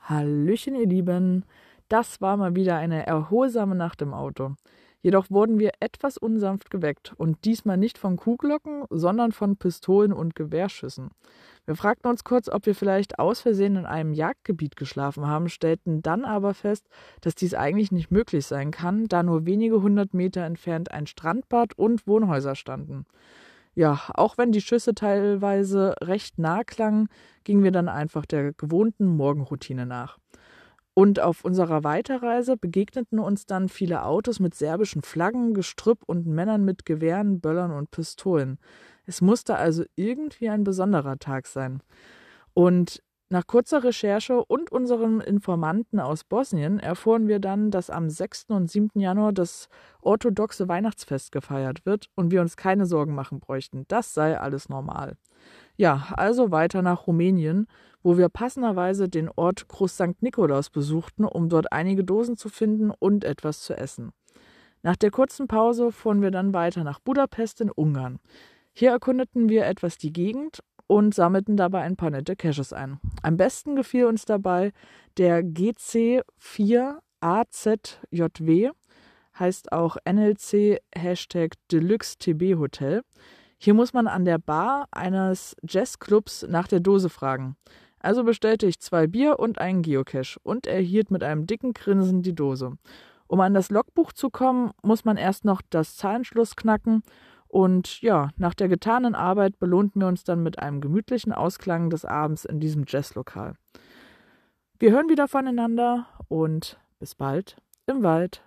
Hallöchen, ihr Lieben. Das war mal wieder eine erholsame Nacht im Auto. Jedoch wurden wir etwas unsanft geweckt und diesmal nicht von Kuhglocken, sondern von Pistolen und Gewehrschüssen. Wir fragten uns kurz, ob wir vielleicht aus Versehen in einem Jagdgebiet geschlafen haben, stellten dann aber fest, dass dies eigentlich nicht möglich sein kann, da nur wenige hundert Meter entfernt ein Strandbad und Wohnhäuser standen. Ja, auch wenn die Schüsse teilweise recht nah klangen, gingen wir dann einfach der gewohnten Morgenroutine nach. Und auf unserer Weiterreise begegneten uns dann viele Autos mit serbischen Flaggen, Gestrüpp und Männern mit Gewehren, Böllern und Pistolen. Es musste also irgendwie ein besonderer Tag sein. Und nach kurzer Recherche und unserem Informanten aus Bosnien erfuhren wir dann, dass am 6. und 7. Januar das orthodoxe Weihnachtsfest gefeiert wird und wir uns keine Sorgen machen bräuchten. Das sei alles normal. Ja, also weiter nach Rumänien, wo wir passenderweise den Ort Groß St. Nikolaus besuchten, um dort einige Dosen zu finden und etwas zu essen. Nach der kurzen Pause fuhren wir dann weiter nach Budapest in Ungarn. Hier erkundeten wir etwas die Gegend und sammelten dabei ein paar nette Caches ein. Am besten gefiel uns dabei der GC4AZJW, heißt auch NLC Hashtag Deluxe TB Hotel. Hier muss man an der Bar eines Jazzclubs nach der Dose fragen. Also bestellte ich zwei Bier und einen Geocache und erhielt mit einem dicken Grinsen die Dose. Um an das Logbuch zu kommen, muss man erst noch das Zahlenschluss knacken und ja, nach der getanen Arbeit belohnten wir uns dann mit einem gemütlichen Ausklang des Abends in diesem Jazzlokal. Wir hören wieder voneinander und bis bald im Wald.